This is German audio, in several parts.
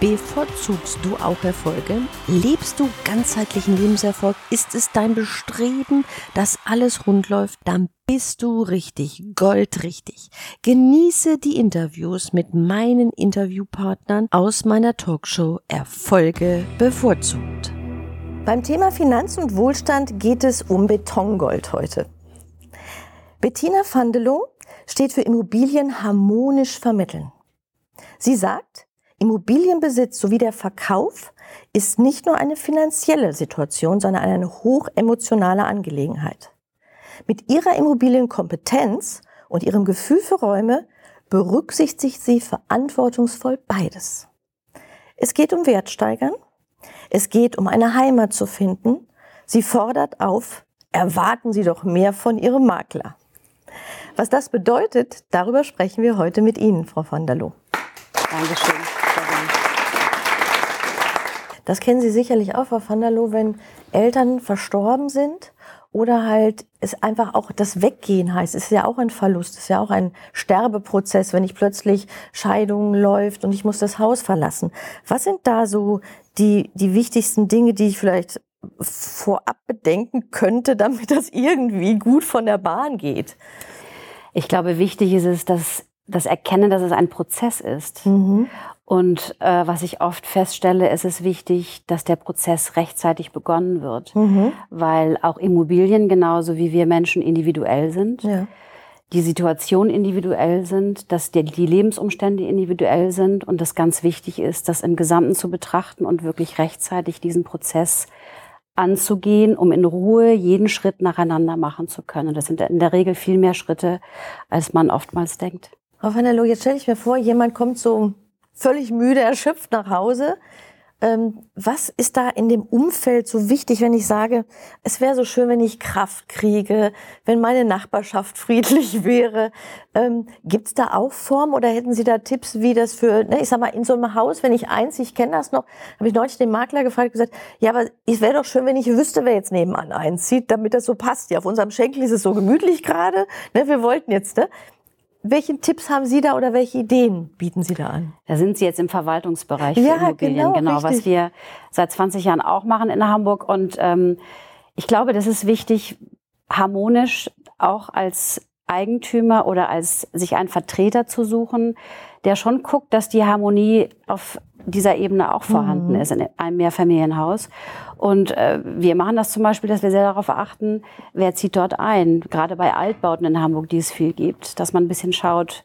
Bevorzugst du auch Erfolge? Lebst du ganzheitlichen Lebenserfolg? Ist es dein Bestreben, dass alles rund läuft? Dann bist du richtig, goldrichtig. Genieße die Interviews mit meinen Interviewpartnern aus meiner Talkshow Erfolge bevorzugt. Beim Thema Finanz und Wohlstand geht es um Betongold heute. Bettina Vandelow steht für Immobilien harmonisch vermitteln. Sie sagt, Immobilienbesitz sowie der Verkauf ist nicht nur eine finanzielle Situation, sondern eine hochemotionale Angelegenheit. Mit ihrer Immobilienkompetenz und ihrem Gefühl für Räume berücksichtigt sie verantwortungsvoll beides. Es geht um Wertsteigern, es geht um eine Heimat zu finden. Sie fordert auf, erwarten Sie doch mehr von Ihrem Makler. Was das bedeutet, darüber sprechen wir heute mit Ihnen, Frau van der Loo. Dankeschön. Das kennen Sie sicherlich auch, Frau van der Loo, wenn Eltern verstorben sind oder halt es einfach auch das Weggehen heißt. Es ist ja auch ein Verlust, es ist ja auch ein Sterbeprozess, wenn ich plötzlich Scheidung läuft und ich muss das Haus verlassen. Was sind da so die, die wichtigsten Dinge, die ich vielleicht vorab bedenken könnte, damit das irgendwie gut von der Bahn geht? Ich glaube, wichtig ist es, dass das Erkennen, dass es ein Prozess ist. Mhm. Und äh, was ich oft feststelle, ist es wichtig, dass der Prozess rechtzeitig begonnen wird, mhm. weil auch Immobilien genauso wie wir Menschen individuell sind. Ja. Die Situation individuell sind, dass die, die Lebensumstände individuell sind und das ganz wichtig ist, das im Gesamten zu betrachten und wirklich rechtzeitig diesen Prozess anzugehen, um in Ruhe jeden Schritt nacheinander machen zu können. Das sind in der Regel viel mehr Schritte, als man oftmals denkt. Frau van der Loo, jetzt stelle ich mir vor, jemand kommt so völlig müde, erschöpft nach Hause. Ähm, was ist da in dem Umfeld so wichtig, wenn ich sage, es wäre so schön, wenn ich Kraft kriege, wenn meine Nachbarschaft friedlich wäre? Ähm, Gibt es da auch Formen oder hätten Sie da Tipps, wie das für, ne, ich sag mal, in so einem Haus, wenn ich eins, ich kenne das noch, habe ich neulich den Makler gefragt gesagt, ja, aber es wäre doch schön, wenn ich wüsste, wer jetzt nebenan einzieht, damit das so passt. Ja, auf unserem Schenkel ist es so gemütlich gerade. Ne, wir wollten jetzt, ne? Welche Tipps haben Sie da oder welche Ideen bieten Sie da an? Da sind Sie jetzt im Verwaltungsbereich für ja, Immobilien, genau, genau was wir seit 20 Jahren auch machen in Hamburg. Und ähm, ich glaube, das ist wichtig, harmonisch auch als Eigentümer oder als sich einen Vertreter zu suchen, der schon guckt, dass die Harmonie auf dieser Ebene auch vorhanden mhm. ist in einem Mehrfamilienhaus. Und äh, wir machen das zum Beispiel, dass wir sehr darauf achten, wer zieht dort ein. Gerade bei Altbauten in Hamburg, die es viel gibt, dass man ein bisschen schaut,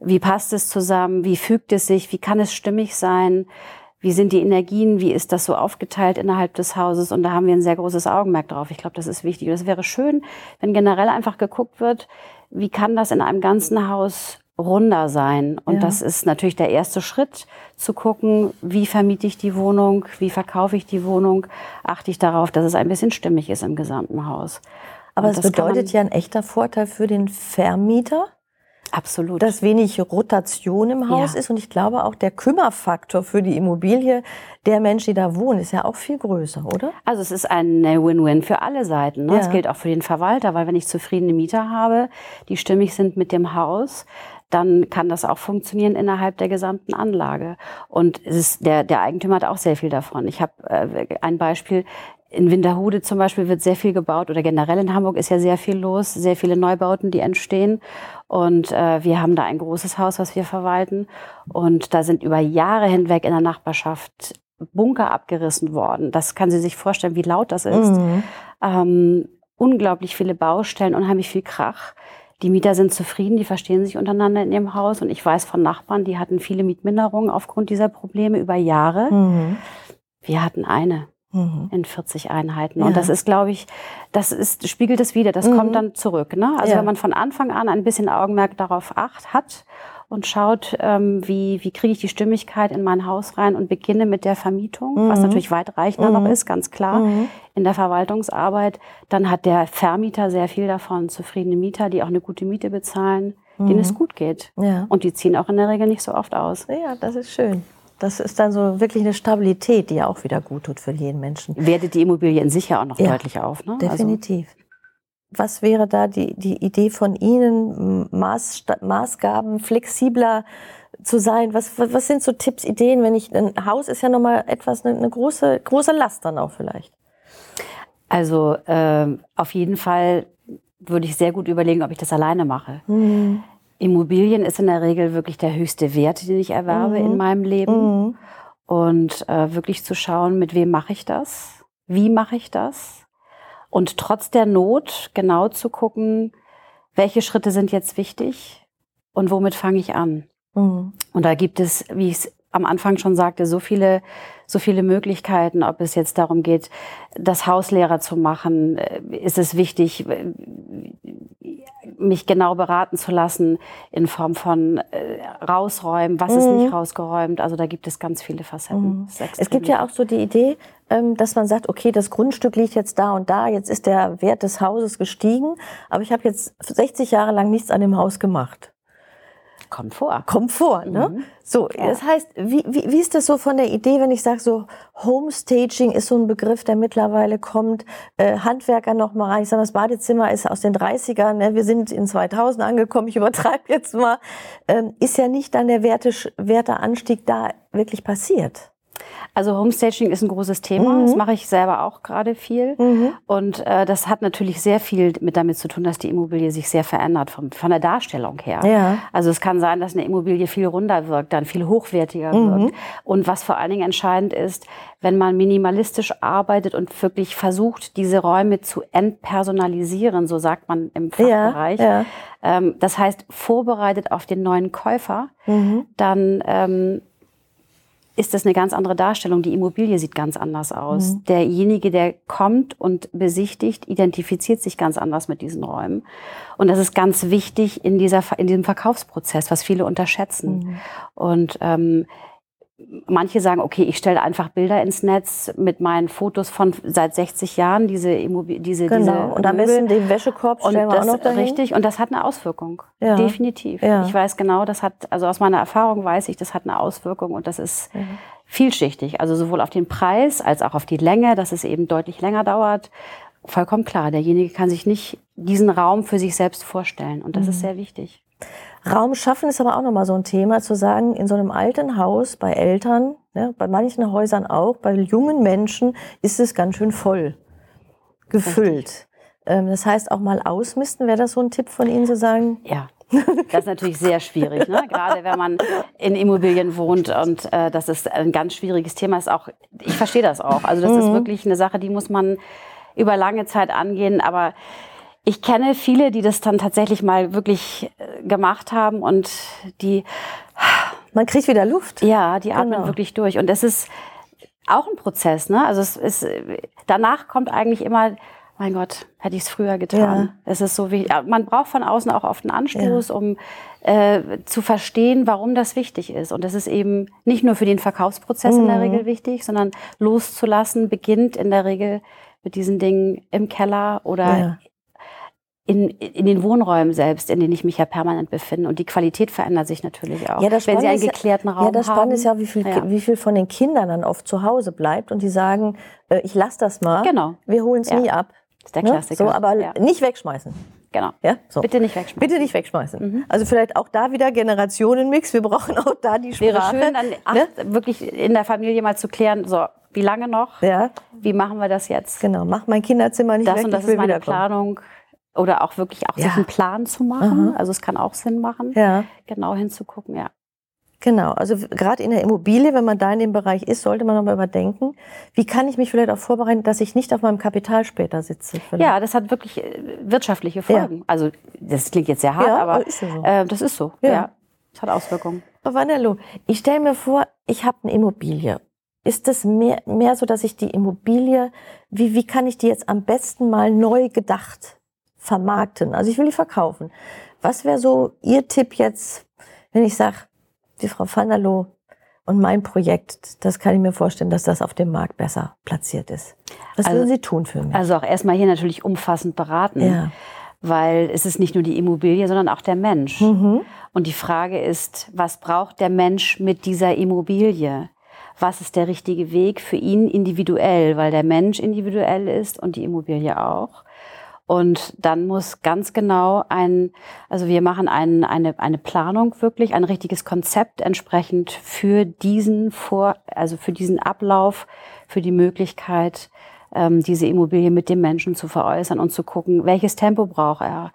wie passt es zusammen, wie fügt es sich, wie kann es stimmig sein, wie sind die Energien, wie ist das so aufgeteilt innerhalb des Hauses. Und da haben wir ein sehr großes Augenmerk drauf. Ich glaube, das ist wichtig. Und es wäre schön, wenn generell einfach geguckt wird, wie kann das in einem ganzen Haus runder sein. Und ja. das ist natürlich der erste Schritt, zu gucken, wie vermiete ich die Wohnung, wie verkaufe ich die Wohnung, achte ich darauf, dass es ein bisschen stimmig ist im gesamten Haus. Aber es bedeutet ja ein echter Vorteil für den Vermieter. Absolut. Dass wenig Rotation im Haus ja. ist. Und ich glaube auch der Kümmerfaktor für die Immobilie der Menschen, die da wohnen, ist ja auch viel größer, oder? Also es ist ein Win-Win für alle Seiten. Ne? Ja. Es gilt auch für den Verwalter, weil wenn ich zufriedene Mieter habe, die stimmig sind mit dem Haus, dann kann das auch funktionieren innerhalb der gesamten Anlage. Und es ist, der, der Eigentümer hat auch sehr viel davon. Ich habe äh, ein Beispiel. In Winterhude zum Beispiel wird sehr viel gebaut oder generell in Hamburg ist ja sehr viel los, sehr viele Neubauten, die entstehen. Und äh, wir haben da ein großes Haus, was wir verwalten. Und da sind über Jahre hinweg in der Nachbarschaft Bunker abgerissen worden. Das kann sie sich vorstellen, wie laut das ist. Mhm. Ähm, unglaublich viele Baustellen, unheimlich viel Krach. Die Mieter sind zufrieden, die verstehen sich untereinander in ihrem Haus. Und ich weiß von Nachbarn, die hatten viele Mietminderungen aufgrund dieser Probleme über Jahre. Mhm. Wir hatten eine. Mhm. in 40 Einheiten. Ja. Und das ist, glaube ich, das ist, spiegelt es wieder. Das mhm. kommt dann zurück. Ne? Also ja. wenn man von Anfang an ein bisschen Augenmerk darauf acht hat und schaut, ähm, wie, wie kriege ich die Stimmigkeit in mein Haus rein und beginne mit der Vermietung, mhm. was natürlich weitreichender mhm. noch ist, ganz klar, mhm. in der Verwaltungsarbeit. Dann hat der Vermieter sehr viel davon, zufriedene Mieter, die auch eine gute Miete bezahlen, denen es mhm. gut geht. Ja. Und die ziehen auch in der Regel nicht so oft aus. Ja, das ist schön. Das ist dann so wirklich eine Stabilität, die ja auch wieder gut tut für jeden Menschen. Wertet die Immobilie in sich ja auch noch ja, deutlich auf. Ne? Also definitiv. Also was wäre da die, die Idee von Ihnen, Maß, Maßgaben flexibler zu sein? Was, was sind so Tipps, Ideen, wenn ich, ein Haus ist ja nochmal etwas, eine, eine große, große Last dann auch vielleicht. Also äh, auf jeden Fall würde ich sehr gut überlegen, ob ich das alleine mache. Mhm. Immobilien ist in der Regel wirklich der höchste Wert, den ich erwerbe mhm. in meinem Leben. Mhm. Und äh, wirklich zu schauen, mit wem mache ich das? Wie mache ich das? Und trotz der Not genau zu gucken, welche Schritte sind jetzt wichtig und womit fange ich an. Mhm. Und da gibt es, wie ich es am Anfang schon sagte, so viele, so viele Möglichkeiten, ob es jetzt darum geht, das Haus leerer zu machen. Äh, ist es wichtig, mich genau beraten zu lassen in Form von äh, rausräumen, was mhm. ist nicht rausgeräumt. Also da gibt es ganz viele Facetten. Mhm. Es gibt ja auch so die Idee, ähm, dass man sagt, okay, das Grundstück liegt jetzt da und da, jetzt ist der Wert des Hauses gestiegen, aber ich habe jetzt 60 Jahre lang nichts an dem Haus gemacht. Kommt vor, ne? Mhm. So, ja. das heißt, wie, wie, wie ist das so von der Idee, wenn ich sage, so Homestaging ist so ein Begriff, der mittlerweile kommt, äh, Handwerker noch mal rein. Ich sage, das Badezimmer ist aus den 30ern, ne? wir sind in 2000 angekommen, ich übertreibe jetzt mal. Ähm, ist ja nicht dann der Werte, Werteanstieg da wirklich passiert. Also Homestaging ist ein großes Thema. Mhm. Das mache ich selber auch gerade viel. Mhm. Und äh, das hat natürlich sehr viel mit damit zu tun, dass die Immobilie sich sehr verändert vom, von der Darstellung her. Ja. Also es kann sein, dass eine Immobilie viel runder wirkt, dann viel hochwertiger mhm. wirkt. Und was vor allen Dingen entscheidend ist, wenn man minimalistisch arbeitet und wirklich versucht, diese Räume zu entpersonalisieren, so sagt man im Fachbereich. Ja, ja. Ähm, das heißt, vorbereitet auf den neuen Käufer, mhm. dann ähm, ist das eine ganz andere Darstellung. Die Immobilie sieht ganz anders aus. Mhm. Derjenige, der kommt und besichtigt, identifiziert sich ganz anders mit diesen Räumen. Und das ist ganz wichtig in, dieser, in diesem Verkaufsprozess, was viele unterschätzen. Mhm. Und ähm, manche sagen, okay, ich stelle einfach Bilder ins Netz mit meinen Fotos von seit 60 Jahren, diese Immobilien, diese, genau. diese und am besten den Wäschekorb stellen und wir auch noch dahin. Richtig, und das hat eine Auswirkung. Ja. Definitiv. Ja. Ich weiß genau, das hat, also aus meiner Erfahrung weiß ich, das hat eine Auswirkung und das ist ja. vielschichtig. Also sowohl auf den Preis als auch auf die Länge, dass es eben deutlich länger dauert. Vollkommen klar, derjenige kann sich nicht diesen Raum für sich selbst vorstellen und das mhm. ist sehr wichtig. Raum schaffen ist aber auch nochmal so ein Thema, zu sagen, in so einem alten Haus bei Eltern, ne, bei manchen Häusern auch, bei jungen Menschen ist es ganz schön voll gefüllt. Ähm, das heißt, auch mal ausmisten, wäre das so ein Tipp von Ihnen zu sagen? Ja, das ist natürlich sehr schwierig, ne? gerade wenn man in Immobilien wohnt und äh, das ist ein ganz schwieriges Thema. Ist auch, ich verstehe das auch. Also das mhm. ist wirklich eine Sache, die muss man über lange Zeit angehen. Aber ich kenne viele, die das dann tatsächlich mal wirklich äh, gemacht haben und die. Man kriegt wieder Luft. Ja, die atmen genau. wirklich durch. Und das ist auch ein Prozess. Ne? Also es ist, danach kommt eigentlich immer, mein Gott, hätte ich es früher getan. Ja. Es ist so wie, man braucht von außen auch oft einen Anstoß, ja. um äh, zu verstehen, warum das wichtig ist. Und das ist eben nicht nur für den Verkaufsprozess mhm. in der mhm. Regel wichtig, sondern loszulassen beginnt in der Regel mit diesen Dingen im Keller oder ja in, in den Wohnräumen selbst, in denen ich mich ja permanent befinde. Und die Qualität verändert sich natürlich auch. Ja, das wenn Sie einen geklärten ja, Raum haben. Ja, das Spannende ist ja, wie viel, ja. wie viel von den Kindern dann oft zu Hause bleibt und die sagen, äh, ich lasse das mal. Genau. Wir holen es ja. nie ab. Das ist der ne? Klassiker. So, aber nicht wegschmeißen. Genau. Ja? So. Bitte nicht wegschmeißen. Bitte nicht wegschmeißen. Mhm. Also vielleicht auch da wieder Generationenmix. Wir brauchen auch da die Sprache. Wäre schön, dann ach, ne? wirklich in der Familie mal zu klären, so, wie lange noch? Ja. Wie machen wir das jetzt? Genau, mach mein Kinderzimmer nicht das weg. Das und das ist meine Planung. Oder auch wirklich auch ja. sich einen Plan zu machen. Aha. Also es kann auch Sinn machen, ja. genau hinzugucken, ja. Genau, also gerade in der Immobilie, wenn man da in dem Bereich ist, sollte man nochmal überdenken, wie kann ich mich vielleicht auch vorbereiten, dass ich nicht auf meinem Kapital später sitze. Vielleicht. Ja, das hat wirklich äh, wirtschaftliche Folgen. Ja. Also das klingt jetzt sehr hart, ja, aber ist so. äh, das ist so. Ja. ja. Das hat Auswirkungen. Frau Vanello, ich stelle mir vor, ich habe eine Immobilie ist es mehr, mehr so, dass ich die Immobilie, wie, wie kann ich die jetzt am besten mal neu gedacht vermarkten? Also ich will die verkaufen. Was wäre so Ihr Tipp jetzt, wenn ich sage, die Frau Vanderlo und mein Projekt, das kann ich mir vorstellen, dass das auf dem Markt besser platziert ist. Was also, würden Sie tun für mich? Also auch erstmal hier natürlich umfassend beraten. Ja. Weil es ist nicht nur die Immobilie, sondern auch der Mensch. Mhm. Und die Frage ist, was braucht der Mensch mit dieser Immobilie? was ist der richtige Weg für ihn individuell, weil der Mensch individuell ist und die Immobilie auch. Und dann muss ganz genau ein, also wir machen ein, eine, eine Planung wirklich, ein richtiges Konzept entsprechend für diesen Vor, also für diesen Ablauf, für die Möglichkeit, ähm, diese Immobilie mit dem Menschen zu veräußern und zu gucken, welches Tempo braucht er,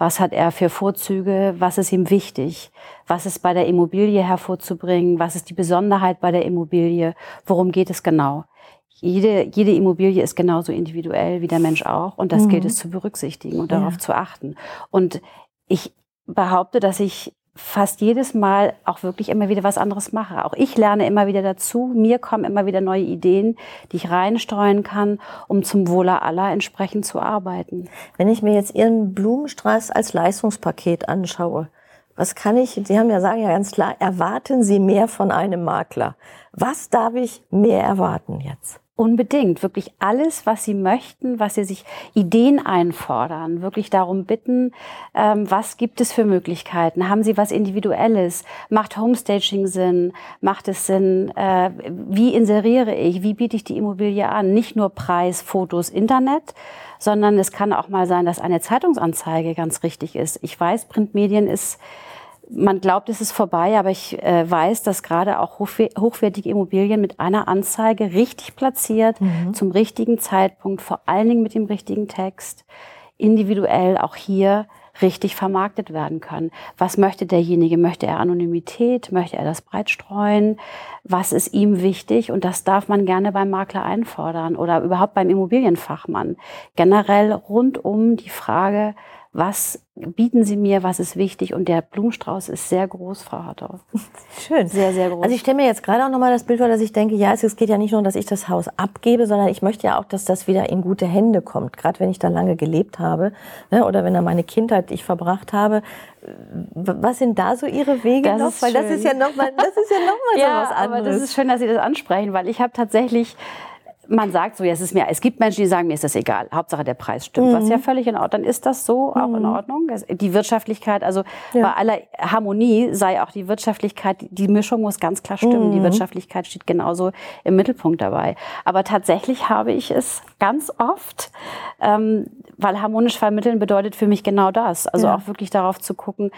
was hat er für Vorzüge? Was ist ihm wichtig? Was ist bei der Immobilie hervorzubringen? Was ist die Besonderheit bei der Immobilie? Worum geht es genau? Jede, jede Immobilie ist genauso individuell wie der Mensch auch. Und das mhm. gilt es zu berücksichtigen und darauf zu achten. Und ich behaupte, dass ich fast jedes Mal auch wirklich immer wieder was anderes mache. Auch ich lerne immer wieder dazu. Mir kommen immer wieder neue Ideen, die ich reinstreuen kann, um zum Wohle aller entsprechend zu arbeiten. Wenn ich mir jetzt Ihren Blumenstrauß als Leistungspaket anschaue, was kann ich, Sie haben ja sagen ja ganz klar, erwarten Sie mehr von einem Makler. Was darf ich mehr erwarten jetzt? Unbedingt, wirklich alles, was Sie möchten, was Sie sich Ideen einfordern, wirklich darum bitten, ähm, was gibt es für Möglichkeiten? Haben Sie was Individuelles? Macht Homestaging Sinn? Macht es Sinn? Äh, wie inseriere ich? Wie biete ich die Immobilie an? Nicht nur Preis, Fotos, Internet, sondern es kann auch mal sein, dass eine Zeitungsanzeige ganz richtig ist. Ich weiß, Printmedien ist man glaubt, es ist vorbei, aber ich äh, weiß, dass gerade auch hochwertige Immobilien mit einer Anzeige richtig platziert, mhm. zum richtigen Zeitpunkt, vor allen Dingen mit dem richtigen Text, individuell auch hier richtig vermarktet werden können. Was möchte derjenige? Möchte er Anonymität? Möchte er das breit streuen? Was ist ihm wichtig? Und das darf man gerne beim Makler einfordern oder überhaupt beim Immobilienfachmann. Generell rund um die Frage, was bieten Sie mir, was ist wichtig? Und der Blumenstrauß ist sehr groß, Frau Hartau. Schön. Sehr, sehr groß. Also ich stelle mir jetzt gerade auch nochmal das Bild vor, dass ich denke, ja, es geht ja nicht nur, dass ich das Haus abgebe, sondern ich möchte ja auch, dass das wieder in gute Hände kommt. Gerade wenn ich da lange gelebt habe ne, oder wenn da meine Kindheit ich verbracht habe. Was sind da so Ihre Wege das noch? Weil das ist ja nochmal, ja nochmal ja, so was anderes. Aber das ist schön, dass Sie das ansprechen, weil ich habe tatsächlich man sagt so, ja, es ist mir, es gibt Menschen, die sagen, mir ist das egal. Hauptsache der Preis stimmt. Mhm. Was ja völlig in Ordnung. Dann ist das so auch in mhm. Ordnung. Die Wirtschaftlichkeit, also ja. bei aller Harmonie sei auch die Wirtschaftlichkeit, die Mischung muss ganz klar stimmen. Mhm. Die Wirtschaftlichkeit steht genauso im Mittelpunkt dabei. Aber tatsächlich habe ich es ganz oft, ähm, weil harmonisch vermitteln bedeutet für mich genau das. Also ja. auch wirklich darauf zu gucken,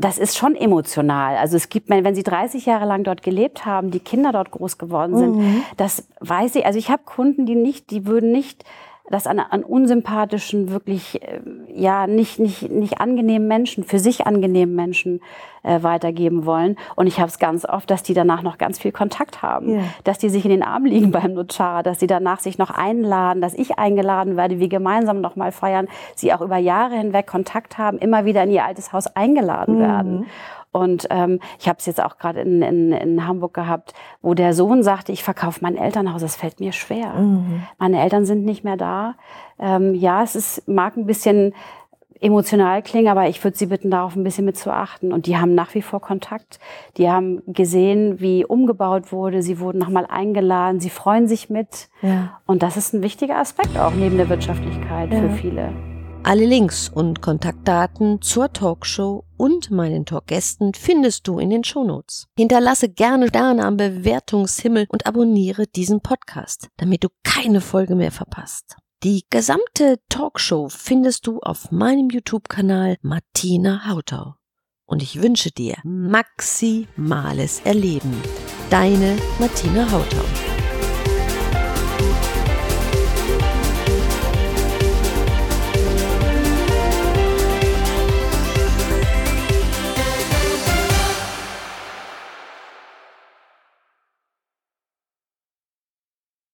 das ist schon emotional. Also es gibt, wenn Sie 30 Jahre lang dort gelebt haben, die Kinder dort groß geworden sind, mhm. das weiß ich. Also ich habe Kunden, die nicht, die würden nicht das an, an unsympathischen, wirklich äh, ja nicht, nicht, nicht angenehmen Menschen, für sich angenehmen Menschen äh, weitergeben wollen. Und ich habe es ganz oft, dass die danach noch ganz viel Kontakt haben, yeah. dass die sich in den Arm liegen beim Notar, dass die danach sich noch einladen, dass ich eingeladen werde, wir gemeinsam noch mal feiern, sie auch über Jahre hinweg Kontakt haben, immer wieder in ihr altes Haus eingeladen mhm. werden. Und ähm, ich habe es jetzt auch gerade in, in, in Hamburg gehabt, wo der Sohn sagte, ich verkaufe mein Elternhaus, das fällt mir schwer. Mhm. Meine Eltern sind nicht mehr da. Ähm, ja, es ist, mag ein bisschen emotional klingen, aber ich würde Sie bitten, darauf ein bisschen mit zu achten. Und die haben nach wie vor Kontakt. Die haben gesehen, wie umgebaut wurde. Sie wurden nochmal eingeladen. Sie freuen sich mit. Ja. Und das ist ein wichtiger Aspekt auch neben der Wirtschaftlichkeit ja. für viele. Alle Links und Kontaktdaten zur Talkshow und meinen Talkgästen findest du in den Shownotes. Hinterlasse gerne Sterne am Bewertungshimmel und abonniere diesen Podcast, damit du keine Folge mehr verpasst. Die gesamte Talkshow findest du auf meinem YouTube-Kanal Martina Hautau. Und ich wünsche dir maximales Erleben. Deine Martina Hautau.